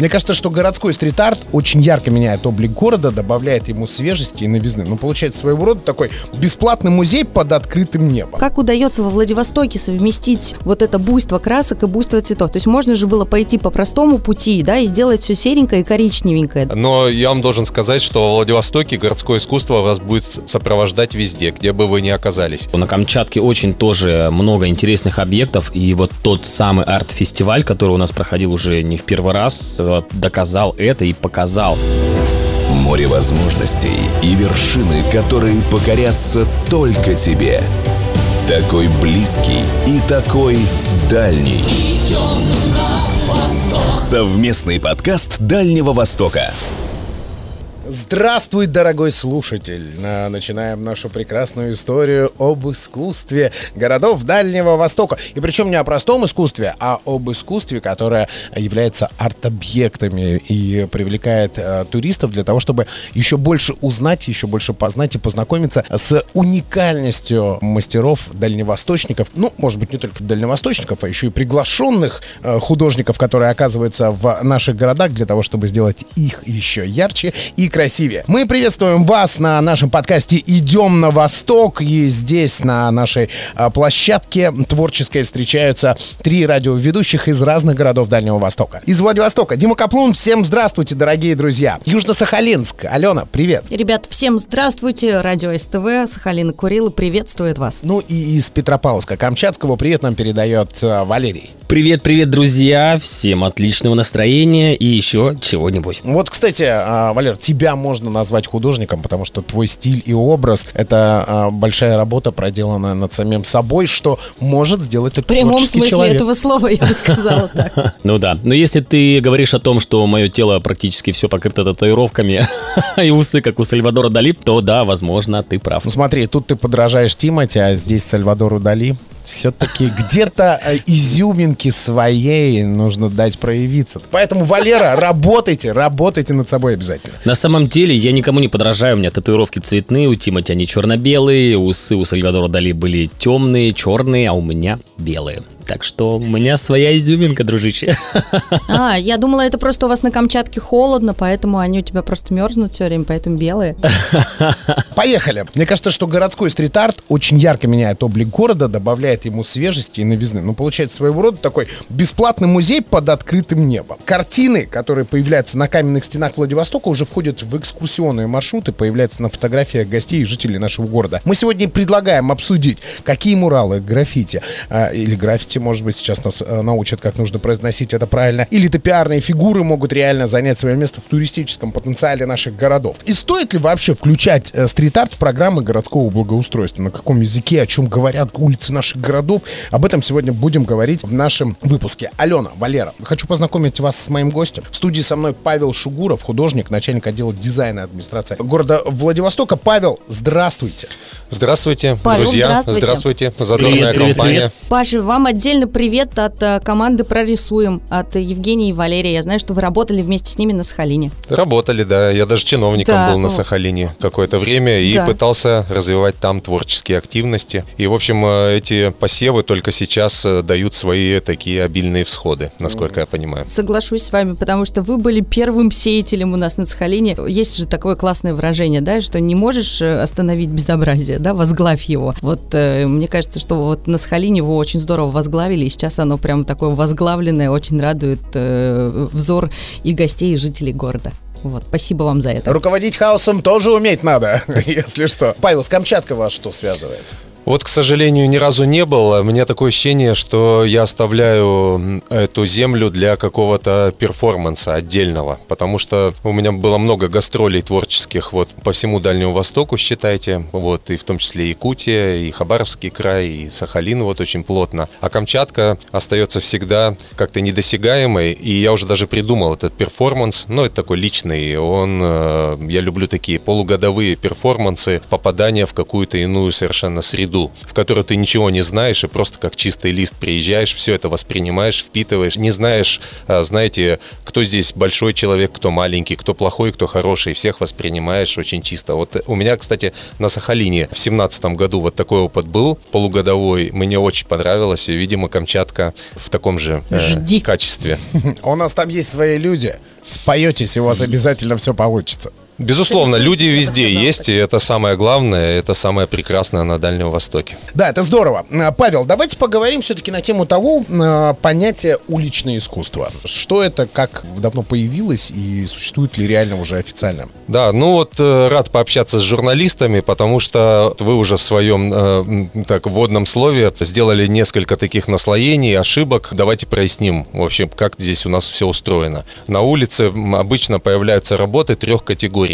Мне кажется, что городской стрит-арт очень ярко меняет облик города, добавляет ему свежести и новизны. Ну, получается своего рода такой бесплатный музей под открытым небом. Как удается во Владивостоке совместить вот это буйство красок и буйство цветов? То есть можно же было пойти по простому пути, да, и сделать все серенькое и коричневенькое. Но я вам должен сказать, что в Владивостоке городское искусство вас будет сопровождать везде, где бы вы ни оказались. На Камчатке очень тоже много интересных объектов, и вот тот самый арт-фестиваль, который у нас проходил уже не в первый раз, э, доказал это и показал. Море возможностей и вершины, которые покорятся только тебе. Такой близкий и такой дальний. Совместный подкаст Дальнего Востока. Здравствуй, дорогой слушатель! Начинаем нашу прекрасную историю об искусстве городов Дальнего Востока. И причем не о простом искусстве, а об искусстве, которое является арт-объектами и привлекает э, туристов для того, чтобы еще больше узнать, еще больше познать и познакомиться с уникальностью мастеров дальневосточников. Ну, может быть, не только дальневосточников, а еще и приглашенных э, художников, которые оказываются в наших городах для того, чтобы сделать их еще ярче и красивее красивее. Мы приветствуем вас на нашем подкасте «Идем на восток». И здесь, на нашей а, площадке творческой, встречаются три радиоведущих из разных городов Дальнего Востока. Из Владивостока Дима Каплун. Всем здравствуйте, дорогие друзья. Южно-Сахалинск. Алена, привет. Ребят, всем здравствуйте. Радио СТВ, Сахалин и Курилы приветствует вас. Ну и из Петропавловска Камчатского привет нам передает а, Валерий. Привет, привет, друзья. Всем отличного настроения и еще чего-нибудь. Вот, кстати, а, Валер, тебя тебя можно назвать художником, потому что твой стиль и образ — это а, большая работа, проделанная над самим собой, что может сделать этот В прямом смысле человек. этого слова я бы сказала так. Ну да. Но если ты говоришь о том, что мое тело практически все покрыто татуировками, и усы, как у Сальвадора Дали, то да, возможно, ты прав. Ну смотри, тут ты подражаешь Тимати, а здесь Сальвадору Дали все-таки где-то э, изюминки своей нужно дать проявиться. Поэтому, Валера, работайте, работайте над собой обязательно. На самом деле, я никому не подражаю. У меня татуировки цветные, у Тимати они черно-белые, усы у Сальвадора Дали были темные, черные, а у меня белые. Так что у меня своя изюминка, дружище. А, я думала, это просто у вас на Камчатке холодно, поэтому они у тебя просто мерзнут все время, поэтому белые. Поехали. Мне кажется, что городской стрит-арт очень ярко меняет облик города, добавляет ему свежести и новизны. Ну, получается своего рода такой бесплатный музей под открытым небом. Картины, которые появляются на каменных стенах Владивостока, уже входят в экскурсионные маршруты, появляются на фотографиях гостей и жителей нашего города. Мы сегодня предлагаем обсудить, какие муралы, граффити э, или граффити может быть, сейчас нас э, научат, как нужно произносить это правильно. Или топиарные фигуры могут реально занять свое место в туристическом потенциале наших городов. И стоит ли вообще включать э, стрит-арт в программы городского благоустройства? На каком языке, о чем говорят улицы наших городов? Об этом сегодня будем говорить в нашем выпуске. Алена, Валера, хочу познакомить вас с моим гостем. В студии со мной Павел Шугуров, художник, начальник отдела дизайна администрации города Владивостока. Павел, здравствуйте. Здравствуйте, Павел, друзья. здравствуйте. Задорная Привет, привет, компания. привет. Паша, вам отдельно привет от э, команды «Прорисуем», от Евгения и Валерия. Я знаю, что вы работали вместе с ними на Сахалине. Работали, да. Я даже чиновником Да, был на ну. Сахалине какое-то время и Да. пытался развивать там творческие активности. И, в общем, э, эти посевы только сейчас э, дают свои такие обильные всходы, насколько я понимаю. Соглашусь с вами, потому что вы были первым сеятелем у нас на Сахалине. Есть же такое классное выражение, да, что не можешь остановить безобразие, да, возглавь его. Вот э, мне кажется, что вот на Сахалине его очень здорово возглавили, и сейчас оно прям такое возглавленное, очень радует э, взор и гостей, и жителей города. Вот, спасибо вам за это. Руководить хаосом тоже уметь надо, если что. Павел, с Камчаткой вас что связывает? Вот, к сожалению, ни разу не был. У меня такое ощущение, что я оставляю эту землю для какого-то перформанса отдельного, потому что у меня было много гастролей творческих вот по всему Дальнему Востоку, считайте, вот и в том числе Якутия, и Хабаровский край, и Сахалин вот очень плотно. А Камчатка остается всегда как-то недосягаемой, и я уже даже придумал этот перформанс, но это такой личный, он, э, я люблю такие полугодовые перформансы, попадания в какую-то иную совершенно среду, среду, в которую ты ничего не знаешь и просто как чистый лист приезжаешь, все это воспринимаешь, впитываешь, не знаешь, а, знаете, кто здесь большой человек, кто маленький, кто плохой, кто хороший, всех воспринимаешь очень чисто. Вот у меня, кстати, на Сахалине в семнадцатом году вот такой опыт был, полугодовой, мне очень понравилось, и, видимо, Камчатка в таком же э, Жди. качестве. У нас там есть свои люди. Споетесь, и у вас обязательно все получится. Безусловно, люди везде есть, и это самое главное, это самое прекрасное на Дальнем Востоке. Да, это здорово. А, Павел, давайте поговорим все-таки на тему того э, понятия уличное искусство. Что это, как давно появилось и существует ли реально уже официально? Да, ну вот э, рад пообщаться с журналистами, потому что вы уже в своем э, так вводном слове сделали несколько таких наслоений, ошибок. Давайте проясним, в общем, как здесь у нас все устроено. На улице обычно появляются работы трех категорий.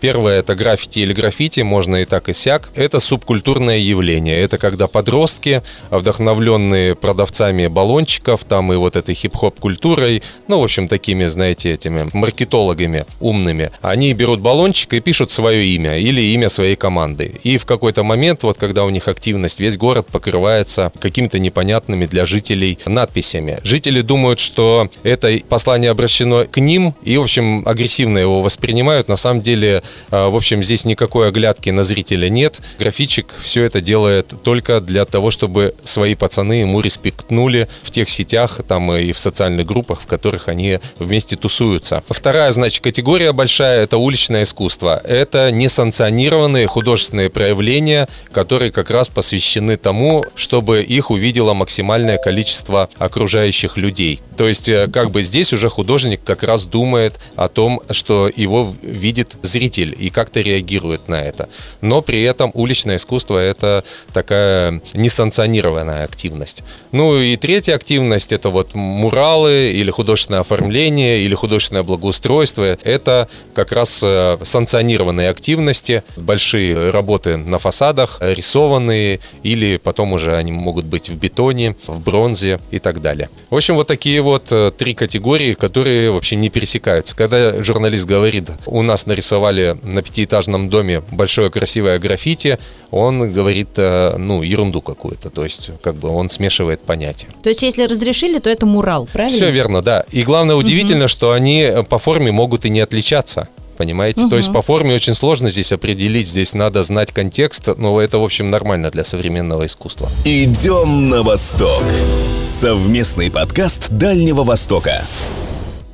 Первое – это граффити или граффити, можно и так, и сяк. Это субкультурное явление. Это когда подростки, вдохновленные продавцами баллончиков, там и вот этой хип-хоп культурой, ну, в общем, такими, знаете, этими маркетологами умными, они берут баллончик и пишут свое имя или имя своей команды. И в какой-то момент, вот когда у них активность, весь город покрывается какими-то непонятными для жителей надписями. Жители думают, что это послание обращено к ним и, в общем, агрессивно его воспринимают. На самом деле, э, в общем, здесь никакой оглядки на зрителя нет. Графичик все это делает только для того, чтобы свои пацаны ему респектнули в тех сетях там и в социальных группах, в которых они вместе тусуются. Вторая, значит, категория большая – это уличное искусство. Это несанкционированные художественные проявления, которые как раз посвящены тому, чтобы их увидело максимальное количество окружающих людей. То есть, э, как бы здесь уже художник как раз думает о том, что его видит зритель и как-то реагирует на это. Но при этом уличное искусство – это такая несанкционированная активность. Ну и третья активность – это вот муралы или художественное оформление или художественное благоустройство. Это как раз э, санкционированные активности, большие работы на фасадах, рисованные или потом уже они могут быть в бетоне, в бронзе и так далее. В общем, вот такие вот э, три категории, которые вообще не пересекаются. Когда журналист говорит, у нас нарисовали на пятиэтажном доме большое красивое граффити, он говорит, э, ну, ерунду какую-то. То есть, как бы он смешивает понятия. То есть, если разрешили, то это мурал, правильно? Все верно, да. И главное, удивительно, что они э, по форме могут и не отличаться. Понимаете? То есть по форме очень сложно здесь определить, здесь надо знать контекст, но это, в общем, нормально для современного искусства. Идем на восток. Совместный подкаст Дальнего Востока.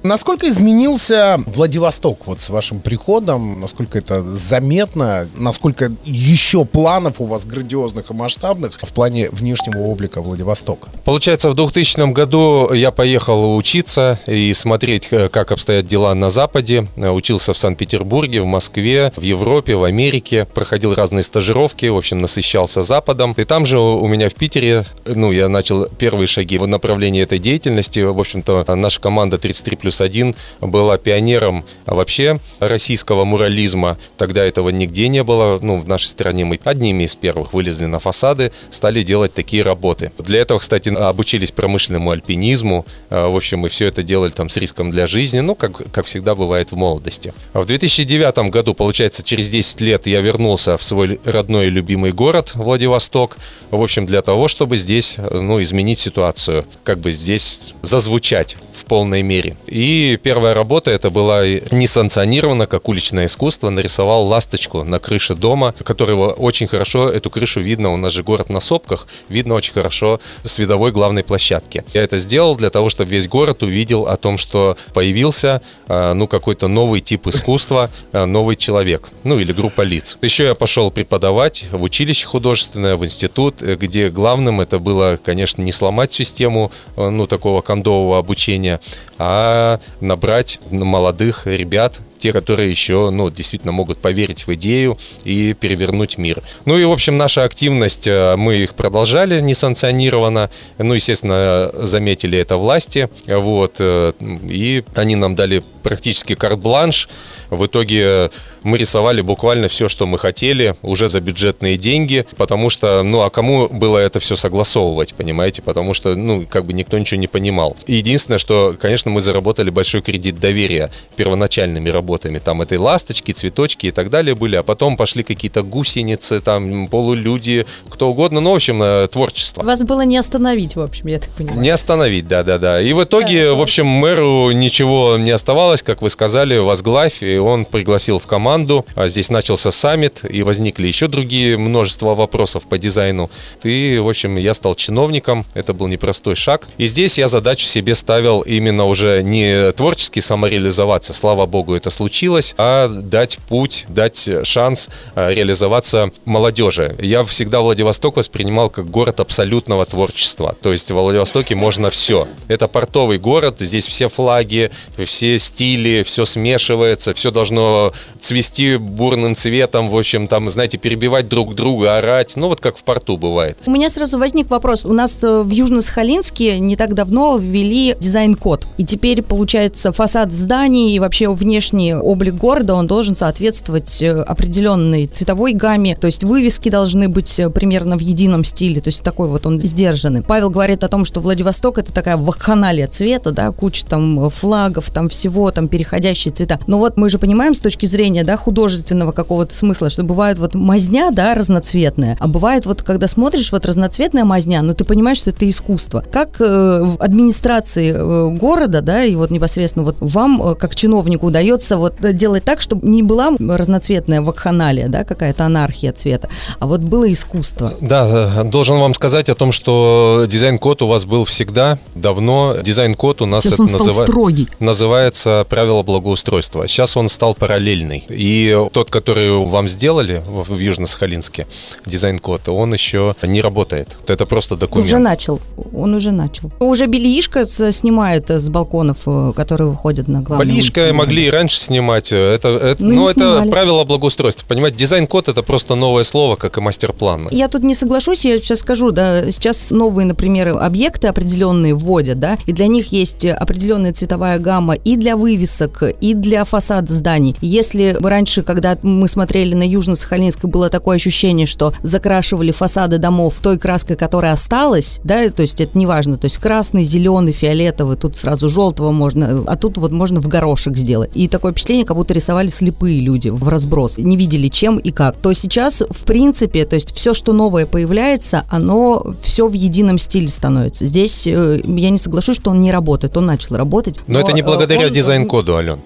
Насколько изменился Владивосток вот с вашим приходом? Насколько это заметно? Насколько еще планов у вас грандиозных и масштабных в плане внешнего облика Владивостока? Получается, в 2000 году я поехал учиться и смотреть, э, как обстоят дела на Западе. Э, Учился в Санкт-Петербурге, в Москве, в Европе, в Америке. Проходил разные стажировки, в общем, насыщался Западом. И там же у меня в Питере, ну, я начал первые шаги в направлении этой деятельности. В общем-то, наша команда 33 плюс 1 была пионером вообще российского мурализма. Тогда этого нигде не было. Ну, в нашей стране мы одними из первых вылезли на фасады, стали делать такие работы. Для этого, кстати, обучились промышленному альпинизму. А, В общем, мы все это делали там с риском для жизни, ну, как, как всегда бывает в молодости. В 2009 году, получается, через 10 лет я вернулся в свой родной и любимый город Владивосток. В общем, для того, чтобы здесь, ну, изменить ситуацию, как бы здесь зазвучать в полной мере. И первая работа это была несанкционирована, как уличное искусство. Нарисовал ласточку на крыше дома, которого очень хорошо, эту крышу видно, у нас же город на сопках, видно очень хорошо с видовой главной площадки. Я это сделал для того, чтобы весь город увидел о том, что появился, э, ну, какой-то новый тип искусства, э, новый человек, ну, или группа лиц. Еще я пошел преподавать в училище художественное, в институт, э, где главным это было, конечно, не сломать систему, э, ну, такого кондового обучения, а набрать молодых ребят, те, которые еще, ну, действительно могут поверить в идею и перевернуть мир. Ну и, в общем, наша активность, э, мы их продолжали несанкционированно, ну, естественно, заметили это власти, вот, э, и они нам дали практически карт-бланш, в итоге мы рисовали буквально все, что мы хотели, уже за бюджетные деньги, потому что, ну, а кому было это все согласовывать, понимаете? Потому что, ну, как бы никто ничего не понимал. Единственное, что, конечно, мы заработали большой кредит доверия первоначальными работами. Там этой ласточки, цветочки и так далее были, а потом пошли какие-то гусеницы, там полулюди, кто угодно, ну, в общем, э, творчество. Вас было не остановить, в общем, я так понимаю. Не остановить, да-да-да. И в итоге, Да, в общем, мэру ничего не оставалось, как вы сказали, возглавь, и он пригласил в команду. А здесь начался саммит, и возникли еще другие множество вопросов по дизайну. И, в общем, я стал чиновником, это был непростой шаг. И здесь я задачу себе ставил именно уже не творчески самореализоваться, слава богу, это случилось, а дать путь, дать шанс а, реализоваться молодежи. Я всегда Владивосток воспринимал как город абсолютного творчества. То есть в Владивостоке можно все. Это портовый город, здесь все флаги, все стили, все смешивается, все должно цвести бурным цветом, в общем, там, знаете, перебивать друг друга, орать. Ну, вот как в порту бывает. У меня сразу возник вопрос. У нас э, в Южно-Сахалинске не так давно ввели дизайн-код. И теперь, получается, фасад зданий и вообще внешний облик города, он должен соответствовать э, определенной цветовой гамме. То есть вывески должны быть э, примерно в едином стиле. То есть такой вот он сдержанный. Павел говорит о том, что Владивосток это такая вакханалия цвета, да, куча там флагов, там всего, там переходящие цвета. Но вот мы же понимаем с точки зрения, да, художественного какого-то смысла, что бывает вот мазня, да, разноцветная, а бывает вот, когда смотришь, вот разноцветная мазня, но ты понимаешь, что это искусство. Как э, в администрации э, города, да, и вот непосредственно вот вам, э, как чиновнику, удается вот делать так, чтобы не была разноцветная вакханалия, да, какая-то анархия цвета, а вот было искусство. Да, э, должен вам сказать о том, что дизайн-код у вас был всегда, давно. Дизайн-код у нас Сейчас это называ- строгий. называется правило благоустройства. Сейчас он стал параллельный. И тот, который вам сделали в Южно-Сахалинске, дизайн-код, он еще не работает. Это просто документ. Уже начал, он уже начал. Уже бельишко снимает с балконов, э, которые выходят на главную улицу. могли и раньше снимать. Это, это, Ну, ну, это снимали. правило благоустройства. Понимаете, дизайн-код это просто новое слово, как и мастер-план. Я тут не соглашусь, я сейчас скажу, да, сейчас новые, например, объекты определенные вводят, да, и для них есть определенная цветовая гамма и для вывесок, и для фасада зданий. Если раньше, когда мы смотрели на Южно-Сахалинск, было такое ощущение, что закрашивали фасады домов той краской, которая осталась, да, то есть это неважно, то есть красный, зеленый, фиолетовый, тут сразу желтого можно, а тут вот можно в горошек сделать. И такое впечатление, как будто рисовали слепые люди в разброс, не видели чем и как. То сейчас, в принципе, то есть все, что новое появляется, оно все в едином стиле становится. Здесь э, я не соглашусь, что он не работает, он начал работать. Но, это не э, благодаря он- дизайн-коду, Ален.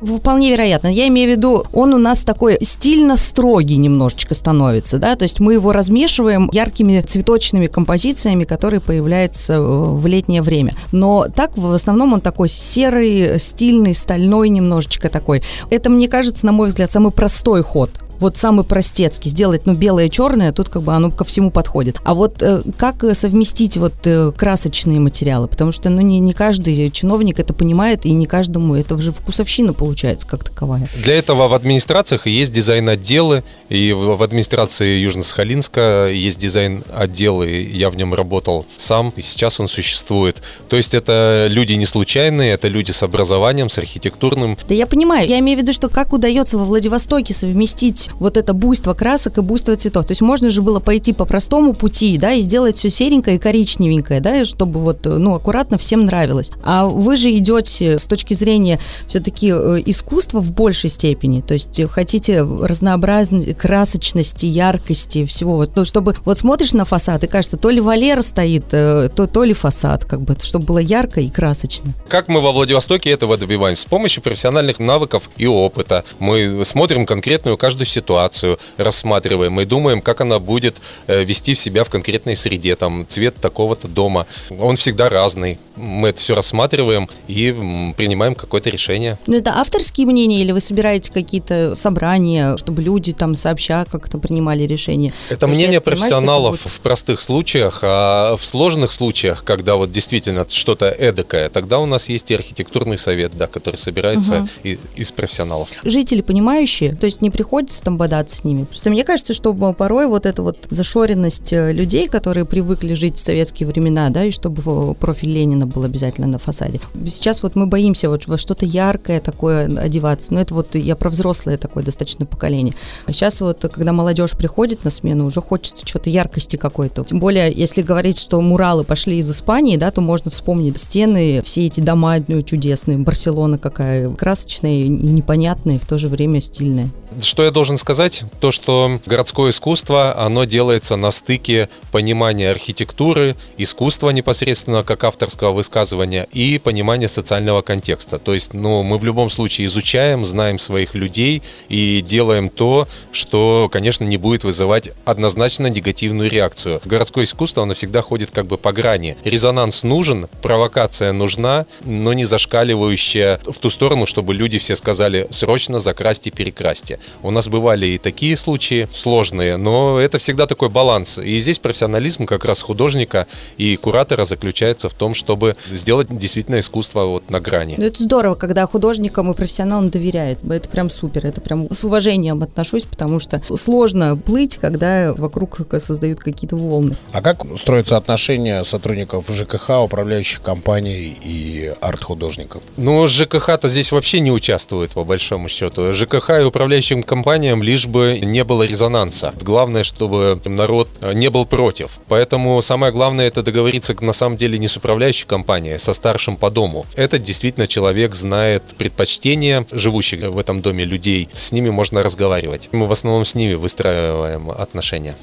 Вполне вероятно. Я имею в виду, он у нас такой стильно строгий немножечко становится, да, то есть мы его размешиваем яркими цветочными композициями, которые появляются э, в летнее время. Но так в основном он такой серый, стильный, стальной немножечко такой. Это, мне кажется, на мой взгляд, самый простой ход вот самый простецкий, сделать, ну, белое черное, тут как бы оно ко всему подходит. А вот э, как э, совместить вот э, красочные материалы? Потому что, ну, не, не каждый чиновник это понимает, и не каждому это уже вкусовщина получается как таковая. Для этого в администрациях есть дизайн-отделы, и в в администрации Южно-Сахалинска есть дизайн-отдел, и я в нем работал сам, и сейчас он существует. То есть это люди не случайные, это люди с образованием, с архитектурным. Да я понимаю, я имею в виду, что как удается во Владивостоке совместить вот это буйство красок и буйство цветов. То есть можно же было пойти по простому пути, да, и сделать все серенькое и коричневенькое, да, чтобы вот, э, ну, аккуратно всем нравилось. А вы же идете с точки зрения все-таки искусства в большей степени, то есть э, хотите разнообразности, красочности, яркости, всего вот, ну, чтобы вот смотришь на фасад и кажется, то ли Валера стоит, э, то, то ли фасад, как бы, чтобы было ярко и красочно. Как мы во Владивостоке этого добиваемся? С помощью профессиональных навыков и опыта. Мы смотрим конкретную каждую ситуацию, рассматриваем и думаем, как она будет э, вести себя в конкретной среде. Там цвет такого-то дома. Он всегда разный. Мы это все рассматриваем и принимаем какое-то решение. Ну, это авторские мнения или вы собираете какие-то собрания, чтобы люди там сообща как-то принимали решения? Это Потому мнение что это профессионалов будет- в простых случаях, а в сложных случаях, когда вот действительно что-то эдакое, тогда у нас есть и архитектурный совет, да, который собирается и- из профессионалов. Жители понимающие, то есть не приходится там бодаться с ними. Просто мне кажется, что порой вот эта вот зашоренность э, людей, которые привыкли жить в советские времена, да, и чтобы профиль Ленина был обязательно на фасаде. Сейчас вот мы боимся вот во что-то яркое такое одеваться. Но это вот я про взрослое такое достаточно поколение. А сейчас вот, когда молодежь приходит на смену, уже хочется что-то яркости какой-то. Тем более, если говорить, что муралы пошли из Испании, да, то можно вспомнить стены, все эти дома ну, чудесные, Барселона какая красочная непонятная, и в то же время стильная. Что я должен сказать? То, что городское искусство, оно делается на стыке понимания архитектуры, искусства непосредственно как авторского высказывания и понимания социального контекста. То есть, ну, мы в любом случае изучаем, знаем своих людей и делаем то, что, конечно, не будет вызывать однозначно негативную реакцию. Городское искусство, оно всегда ходит как бы по грани. Резонанс нужен, провокация нужна, но не зашкаливающая в ту сторону, чтобы люди все сказали срочно закрасьте, перекрасьте. У нас бывали и такие случаи сложные, но это всегда такой баланс. И здесь профессионализм как раз художника и куратора заключается в том, чтобы сделать действительно искусство вот на грани. Ну, это здорово, когда художникам и профессионалам доверяют. Это прям супер. Это прям с уважением отношусь, потому что сложно плыть, когда вокруг создают какие-то волны. А как строятся отношения сотрудников ЖКХ, управляющих компаний и арт-художников? Ну, ЖКХ-то здесь вообще не участвует, по большому счету. ЖКХ и управляющие управляющим компаниям лишь бы не было резонанса. Главное, чтобы народ э, не был против. Поэтому самое главное это договориться на самом деле не с управляющей компанией, а со старшим по дому. Этот действительно человек знает предпочтения живущих в этом доме людей. С ними можно разговаривать. Мы в основном с ними выстраиваем отношения.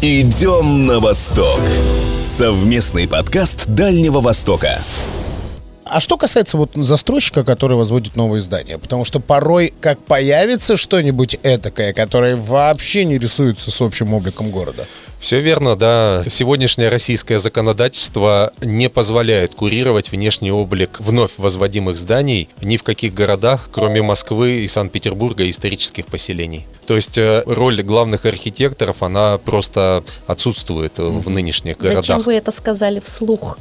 Идем на восток. Совместный подкаст Дальнего Востока. А что касается вот застройщика, который возводит новые здания, потому что порой, как появится что-нибудь этакое, которое вообще не рисуется с общим обликом города, все верно, да. Сегодняшнее российское законодательство не позволяет курировать внешний облик вновь возводимых зданий ни в каких городах, кроме Москвы и Санкт-Петербурга и исторических поселений. То есть э, роль главных архитекторов, она просто отсутствует в нынешних городах. Зачем вы это сказали вслух?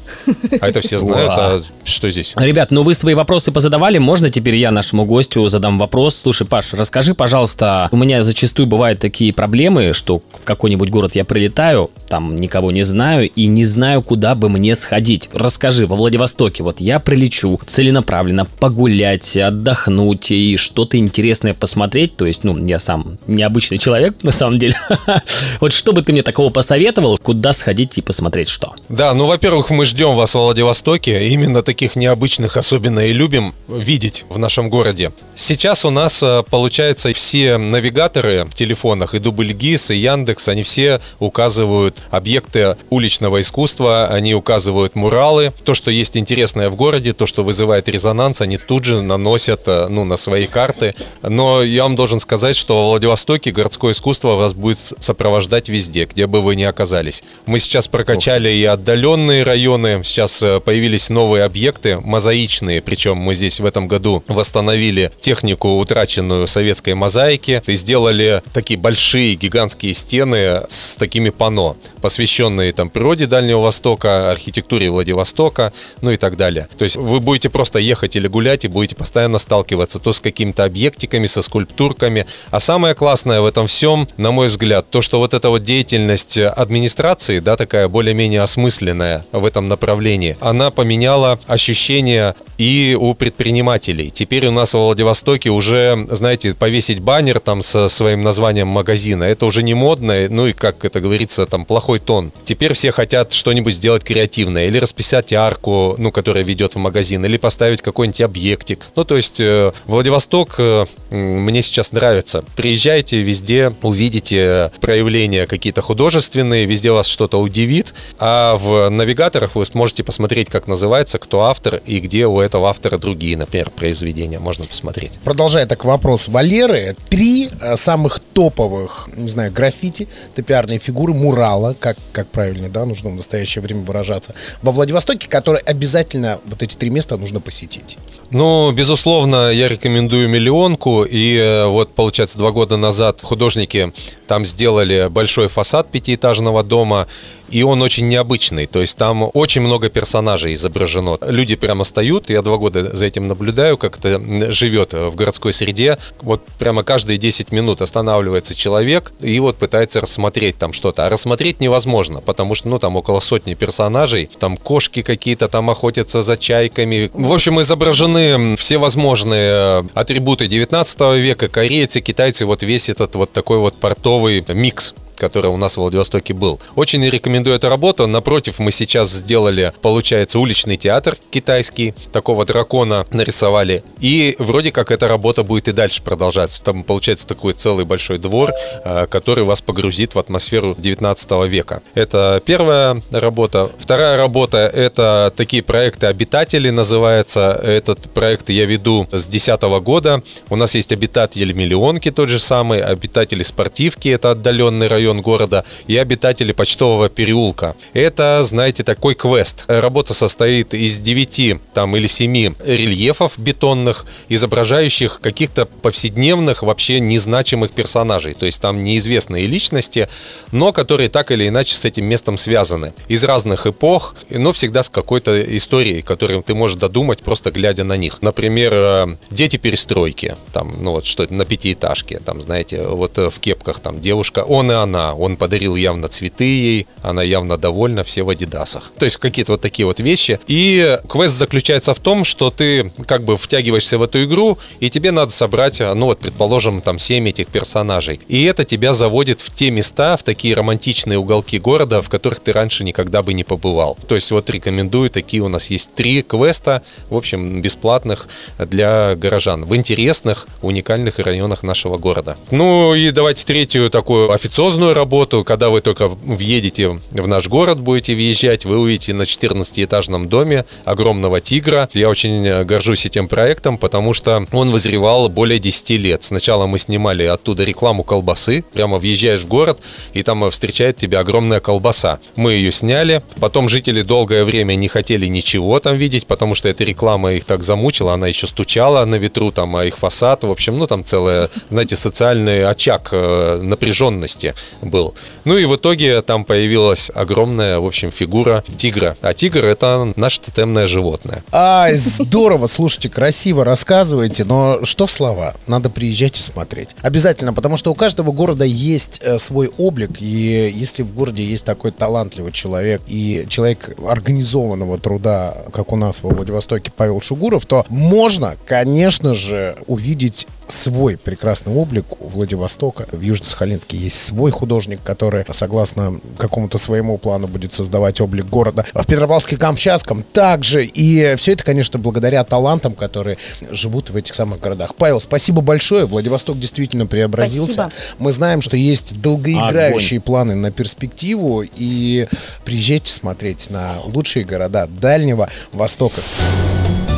А это все знают, а что здесь? Ребят, ну вы свои вопросы позадавали, можно теперь я нашему гостю задам вопрос? Слушай, Паш, расскажи, пожалуйста, у меня зачастую бывают такие проблемы, что в какой-нибудь город я прилетаю, летаю, там никого не знаю и не знаю, куда бы мне сходить. Расскажи, во Владивостоке, вот я прилечу целенаправленно погулять, отдохнуть и что-то интересное посмотреть, то есть, ну, я сам необычный человек, на самом деле. Вот что бы ты мне такого посоветовал, куда сходить и посмотреть что? Да, ну, во-первых, мы ждем вас в Владивостоке, именно таких необычных особенно и любим видеть в нашем городе. Сейчас у нас, э, получается, все навигаторы в телефонах, и Дубльгиз, и Яндекс, они все указывают объекты уличного искусства, они указывают муралы, то, что есть интересное в городе, то, что вызывает резонанс, они тут же наносят э, ну, на свои карты. Но я вам должен сказать, что в Владивостоке городское искусство вас будет сопровождать везде, где бы вы ни оказались. Мы сейчас прокачали и отдаленные районы, сейчас э, появились новые объекты, мозаичные, причем мы здесь в этом году восстановили технику, утраченную советской мозаики, и сделали такие большие гигантские стены с такими пано, посвященные там природе Дальнего Востока, архитектуре Владивостока, ну и так далее. То есть вы будете просто ехать или гулять и будете постоянно сталкиваться то с какими-то объектиками, со скульптурками. А самое классное в этом всем, на мой взгляд, то, что вот эта вот деятельность администрации, да, такая более-менее осмысленная в этом направлении, она поменяла ощущение и у предпринимателей. Теперь у нас в Владивостоке уже, знаете, повесить баннер там со своим названием магазина, это уже не модно, ну и, как это говорится, там плохой тон. Теперь все хотят что-нибудь сделать креативное, или расписать арку, ну, которая ведет в магазин, или поставить какой-нибудь объектик. Ну, то есть э, Владивосток э, мне сейчас нравится. Приезжайте везде, увидите проявления какие-то художественные, везде вас что-то удивит, а в навигаторах вы сможете посмотреть, как называется, кто автор и где у этого автора другие, например, произведения можно посмотреть. Продолжая так вопрос Валеры, три э, самых топовых, не знаю, граффити, топиарные фигуры мурала, как, как правильно, да, нужно в настоящее время выражаться, во Владивостоке, которые обязательно, вот эти три места нужно посетить. Ну, безусловно, я рекомендую «Миллионку», и э, вот, получается, два года назад художники Там сделали большой фасад пятиэтажного дома, и он очень необычный. То есть там очень много персонажей изображено. Люди прямо стоят, я два года за этим наблюдаю, как это живет в городской среде. Вот прямо каждые 10 минут останавливается человек и вот пытается рассмотреть там что-то. А рассмотреть невозможно, потому что, ну, там около сотни персонажей, там кошки какие-то там охотятся за чайками. В общем, изображены все возможные атрибуты 19 века, корейцы, китайцы, вот весь этот вот такой вот портовый микс который у нас в Владивостоке был. Очень рекомендую эту работу. Напротив, мы сейчас сделали, получается, уличный театр китайский. Такого дракона нарисовали. И вроде как эта работа будет и дальше продолжаться. Там получается такой целый большой двор, э, который вас погрузит в атмосферу 19 века. Это первая работа. Вторая работа — это такие проекты «Обитатели» называется. Этот проект я веду с 2010 года. У нас есть «Обитатели Миллионки» тот же самый, «Обитатели Спортивки» — это отдаленный район район города, и обитатели почтового переулка. Это, знаете, такой квест. Работа состоит из 9 там, или 7 рельефов бетонных, изображающих каких-то повседневных, вообще незначимых персонажей. То есть там неизвестные личности, но которые так или иначе с этим местом связаны. Из разных эпох, но всегда с какой-то историей, которую ты можешь додумать, просто глядя на них. Например, э, дети перестройки, там, ну вот что на пятиэтажке, там, знаете, вот э, в кепках там девушка, он и она она. Он подарил явно цветы ей, она явно довольна, все в адидасах. То есть какие-то вот такие вот вещи. И квест заключается в том, что ты как бы втягиваешься в эту игру, и тебе надо собрать, ну вот, предположим, там 7 этих персонажей. И это тебя заводит в те места, в такие романтичные уголки города, в которых ты раньше никогда бы не побывал. То есть вот рекомендую, такие у нас есть три квеста, в общем, бесплатных для горожан, в интересных, уникальных районах нашего города. Ну и давайте третью такую официозную основную работу, когда вы только въедете в наш город, будете въезжать, вы увидите на 14-этажном доме огромного тигра. Я очень э, горжусь этим проектом, потому что он вызревал более 10 лет. Сначала мы снимали оттуда рекламу колбасы, прямо въезжаешь в город, и там встречает тебя огромная колбаса. Мы ее сняли, потом жители долгое время не хотели ничего там видеть, потому что эта реклама их так замучила, она еще стучала на ветру, там, а их фасад, в общем, ну, там целая, знаете, социальный очаг э, напряженности был. Ну и в итоге там появилась огромная, в общем, фигура тигра. А тигр — это наше тотемное животное. Ай, здорово, слушайте, красиво рассказываете, но что слова? Надо приезжать и смотреть. Обязательно, потому что у каждого города есть э, свой облик, и если в городе есть такой талантливый человек и человек организованного труда, как у нас во Владивостоке Павел Шугуров, то можно, конечно же, увидеть свой прекрасный облик у Владивостока. В Южно-Сахалинске есть свой художник, который, согласно какому-то своему плану, будет создавать облик города. В Петропавловске-Камчатском также. И все это, конечно, благодаря талантам, которые живут в этих самых городах. Павел, спасибо большое. Владивосток действительно преобразился. Спасибо. Мы знаем, что есть долгоиграющие Огонь. планы на перспективу. И приезжайте смотреть на лучшие города Дальнего Востока.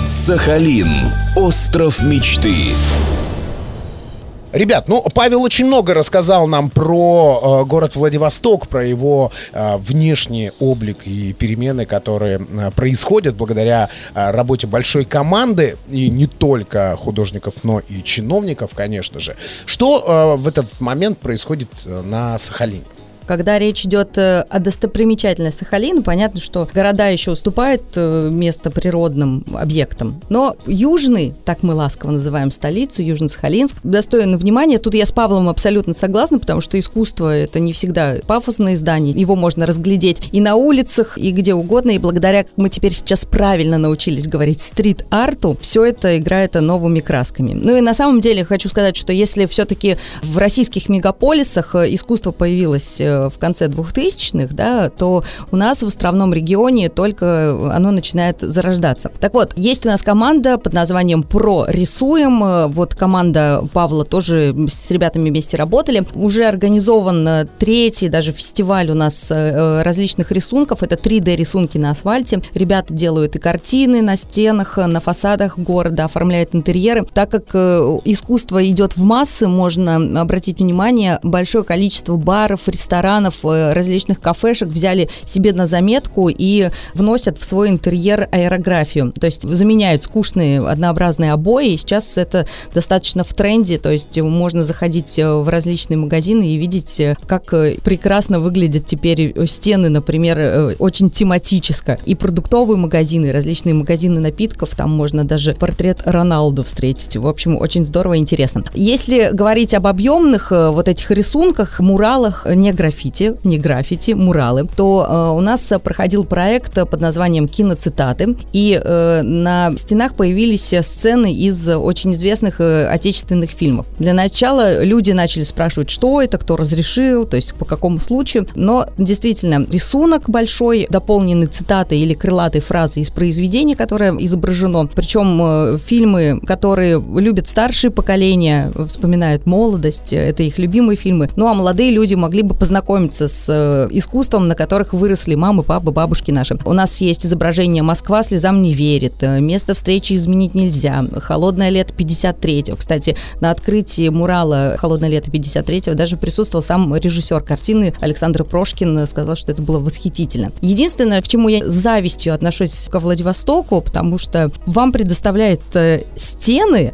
Сахалин. Остров мечты. Ребят, ну, Павел очень много рассказал нам про э, город Владивосток, про его э, внешний облик и перемены, которые э, происходят благодаря э, работе большой команды, и не только художников, но и чиновников, конечно же. Что э, в этот момент происходит э, на Сахалине? Когда речь идет э, о достопримечательности Сахалина, понятно, что города еще уступают э, место природным объектам. Но южный, так мы ласково называем столицу, Южно-Сахалинск, достоин внимания. Тут я с Павлом абсолютно согласна, потому что искусство — это не всегда пафосное здание. Его можно разглядеть и на улицах, и где угодно. И благодаря, как мы теперь сейчас правильно научились говорить, стрит-арту, все это играет новыми красками. Ну и на самом деле хочу сказать, что если все-таки в российских мегаполисах э, искусство появилось в конце 2000-х, да, то у нас в островном регионе только оно начинает зарождаться. Так вот, есть у нас команда под названием «Про рисуем». Вот команда Павла тоже с ребятами вместе работали. Уже организован третий даже фестиваль у нас э, различных рисунков. Это 3D-рисунки на асфальте. Ребята делают и картины на стенах, на фасадах города, оформляют интерьеры. Так как э, искусство идет в массы, можно обратить внимание, большое количество баров, ресторанов, ресторанов, э, различных кафешек взяли себе на заметку и вносят в свой интерьер аэрографию. То есть заменяют скучные однообразные обои. И сейчас это достаточно в тренде. То есть можно заходить э, в различные магазины и видеть, э, как прекрасно выглядят теперь стены, например, очень тематически. И продуктовые магазины, различные магазины напитков, там можно даже портрет Роналду встретить. В общем, очень здорово и интересно. Если говорить об объемных вот этих рисунках, муралах, не граффити, не граффити, муралы, то э, у нас проходил проект под названием «Киноцитаты», и э, на стенах появились сцены из очень известных э, отечественных фильмов. Для начала люди начали спрашивать, что это, кто разрешил, то есть по какому случаю, но действительно рисунок большой, дополненный цитатой или крылатой фразой из произведения, которое изображено, причем э, фильмы, которые любят старшие поколения, вспоминают молодость, это их любимые фильмы, ну а молодые люди могли бы познакомиться с э, искусством, на которых выросли мамы, папы, бабушки наши. У нас есть изображение «Москва слезам не верит», э, «Место встречи изменить нельзя», «Холодное лето 53-го». Кстати, на открытии мурала «Холодное лето 53-го» даже присутствовал сам режиссер картины Александр Прошкин, сказал, что это было восхитительно. Единственное, к чему я с завистью отношусь ко Владивостоку, потому что вам предоставляют э, стены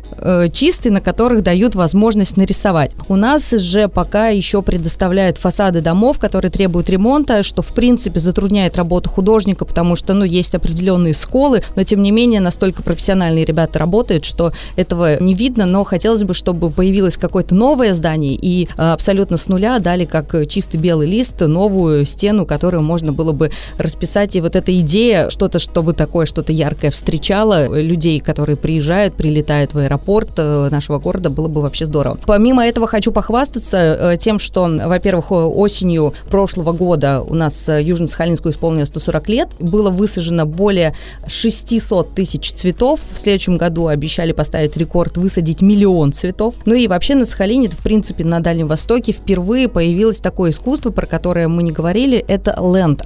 чистые, на которых дают возможность нарисовать. У нас же пока еще предоставляют фасады домов, которые требуют ремонта, что в принципе затрудняет работу художника, потому что ну, есть определенные сколы, но тем не менее настолько профессиональные ребята работают, что этого не видно, но хотелось бы, чтобы появилось какое-то новое здание и а, абсолютно с нуля дали как чистый белый лист новую стену, которую можно было бы расписать. И вот эта идея, что-то, чтобы такое, что-то яркое встречало людей, которые приезжают, прилетают в аэропорт э, нашего города, было бы вообще здорово. Помимо этого хочу похвастаться э, тем, что, во-первых, осенью прошлого года у нас э, Южно-Сахалинску исполнилось 140 лет. Было высажено более 600 тысяч цветов. В следующем году обещали поставить рекорд высадить миллион цветов. Ну и вообще на Сахалине, в принципе, на Дальнем Востоке впервые появилось такое искусство, про которое мы не говорили, это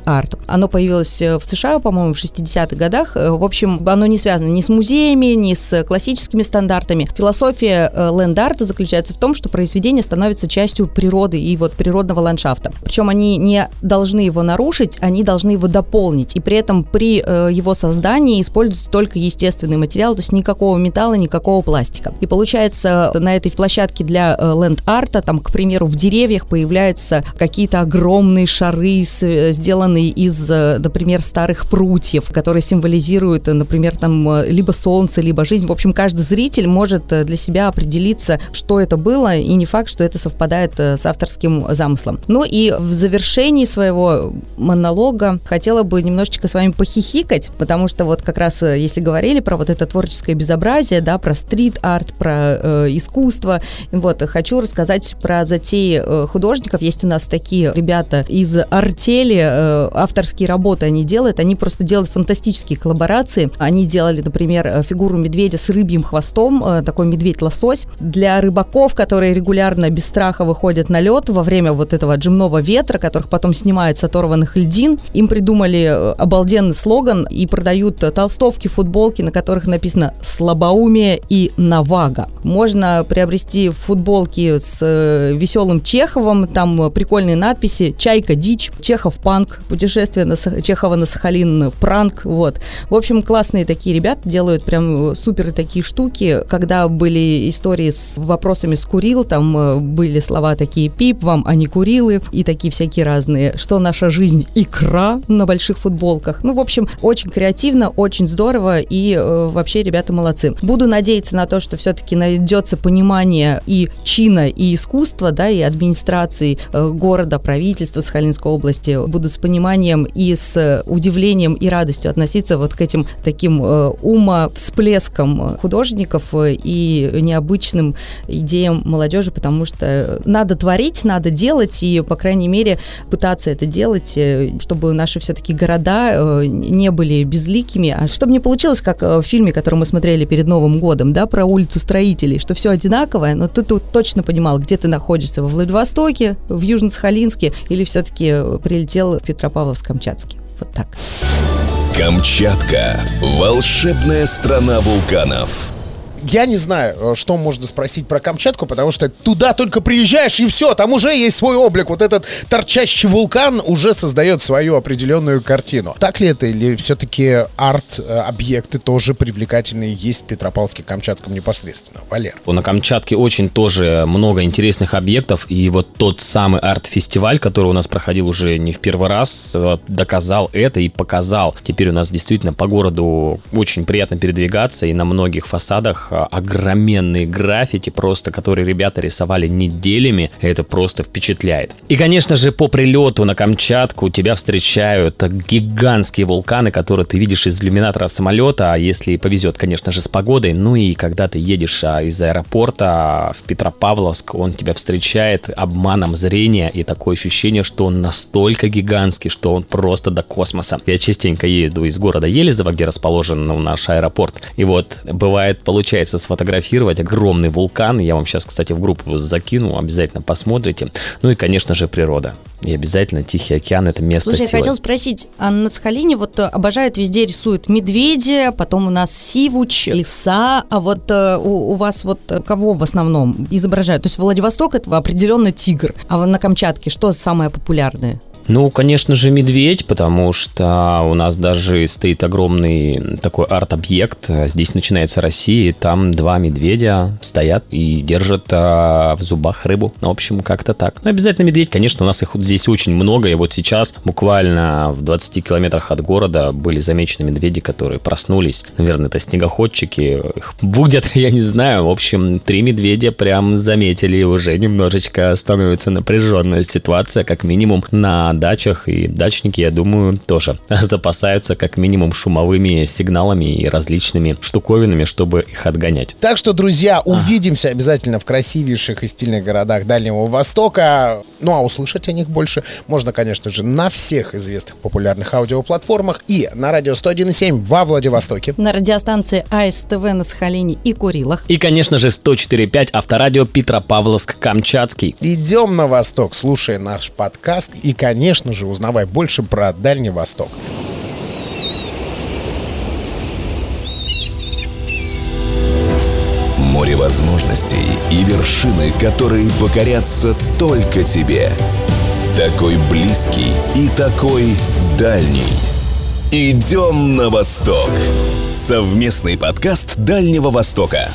art. Оно появилось э, в США, по-моему, в 60-х годах. Э, в общем, оно не связано ни с музеями, ни с классическими стандартами. Философия art заключается в том, что произведение становится частью природы и вот природного ландшафта. Причем они не должны его нарушить, они должны его дополнить. И при этом при э, его создании используется только естественный материал, то есть никакого металла, никакого пластика. И получается на этой площадке для э, ленд-арта, там, к примеру, в деревьях появляются какие-то огромные шары, с, э, сделанные из, э, например, старых прутьев, которые символизируют, например, там либо солнце, либо жизнь. В общем, каждый зритель может для себя определиться, что это было, и не факт, что это совпадает с авторским замыслом. Ну и в завершении своего монолога хотела бы немножечко с вами похихикать, потому что вот как раз э, если говорили про вот это творческое безобразие, да, про стрит-арт, про э, искусство, вот, хочу рассказать про затеи э, художников. Есть у нас такие ребята из артели, э, авторские работы они делают, они просто делают фантастические коллаборации. Они делали, например, э, фигуру медведя с рыбьим хвостом, э, такой медведь-лосось. Для рыбаков, которые регулярно без страха выходят на лед во время вот этого джимного ветра, которых потом снимают с оторванных льдин. Им придумали э, обалденный слоган и продают толстовки, футболки, на которых написано «слабоумие» и «навага». Можно приобрести футболки с э, веселым Чеховым, там прикольные надписи «Чайка дичь», «Чехов панк», «Путешествие на Сах... Чехова на Сахалин пранк», вот. В общем, классные такие ребята делают прям э, супер такие штуки. Когда были истории с вопросами с Курил, там были слова такие «пип вам, а не Курилы» и такие всякие разные, что наша жизнь икра на больших футболках. Ну, в общем, очень креативно, очень здорово и э, вообще ребята молодцы. Буду надеяться на то, что все-таки найдется понимание и чина, и искусства, да, и администрации э, города, правительства Сахалинской области будут с пониманием и с удивлением и радостью относиться вот к этим таким э, ума всплескам художников э, и необычным идеям молодежи, потому что надо творить, надо делать и, по крайней мере, пытаться это делать, э, чтобы наши все-таки города э, не были безликими, а чтобы не получилось, как э, в фильме, который мы смотрели перед Новым годом, да, про улицу строителей, что все одинаковое, но ты тут точно понимал, где ты находишься, во Владивостоке, в Южно-Сахалинске или все-таки прилетел в Петропавловск-Камчатский. Вот так. Камчатка – волшебная страна вулканов. Я не знаю, э, что можно спросить про Камчатку, потому что туда только приезжаешь и все, там уже есть свой облик. Вот этот торчащий вулкан уже создает свою определенную картину. Так ли это или все-таки арт-объекты тоже привлекательные есть в Петропавловске-Камчатском непосредственно? Валер. На Камчатке очень тоже много интересных объектов, и вот тот самый арт-фестиваль, который у нас проходил уже не в первый раз, доказал это и показал. Теперь у нас действительно по городу очень приятно передвигаться, и на многих фасадах огроменные граффити просто, которые ребята рисовали неделями, это просто впечатляет. И, конечно же, по прилету на Камчатку тебя встречают гигантские вулканы, которые ты видишь из иллюминатора самолета, а если повезет, конечно же, с погодой. Ну и когда ты едешь а, из аэропорта в Петропавловск, он тебя встречает обманом зрения и такое ощущение, что он настолько гигантский, что он просто до космоса. Я частенько еду из города Елизово, где расположен ну, наш аэропорт. И вот бывает, получается сфотографировать огромный вулкан. Я вам сейчас, кстати, в группу закину, обязательно посмотрите. Ну и, конечно же, природа. И обязательно Тихий океан – это место Слушай, силы. я хотел спросить, а на Сахалине вот э, обожают везде рисуют медведя, потом у нас сивуч, лиса, а вот э, у, у вас вот э, кого в основном изображают? То есть Владивосток – это определенно тигр, а на Камчатке что самое популярное? Ну, конечно же, медведь, потому что у нас даже стоит огромный такой арт-объект. Здесь начинается Россия, и там два медведя стоят и держат а, в зубах рыбу. В общем, как-то так. Ну, обязательно медведь, конечно, у нас их здесь очень много. И вот сейчас буквально в 20 километрах от города были замечены медведи, которые проснулись. Наверное, это снегоходчики. Их будет, я не знаю. В общем, три медведя прям заметили, уже немножечко становится напряженная ситуация, как минимум, на дачах, и дачники, я думаю, тоже запасаются как минимум шумовыми сигналами и различными штуковинами, чтобы их отгонять. Так что, друзья, увидимся обязательно в красивейших и стильных городах Дальнего Востока. Ну, а услышать о них больше можно, конечно же, на всех известных популярных аудиоплатформах и на радио 101.7 во Владивостоке. На радиостанции АСТВ на Сахалине и Курилах. И, конечно же, 104.5 авторадио Петропавловск-Камчатский. Идем на восток, слушая наш подкаст и, конечно же, узнавай больше про Дальний Восток. Море возможностей и вершины, которые покорятся только тебе. Такой близкий и такой дальний. Идем на восток. Совместный подкаст Дальнего Востока.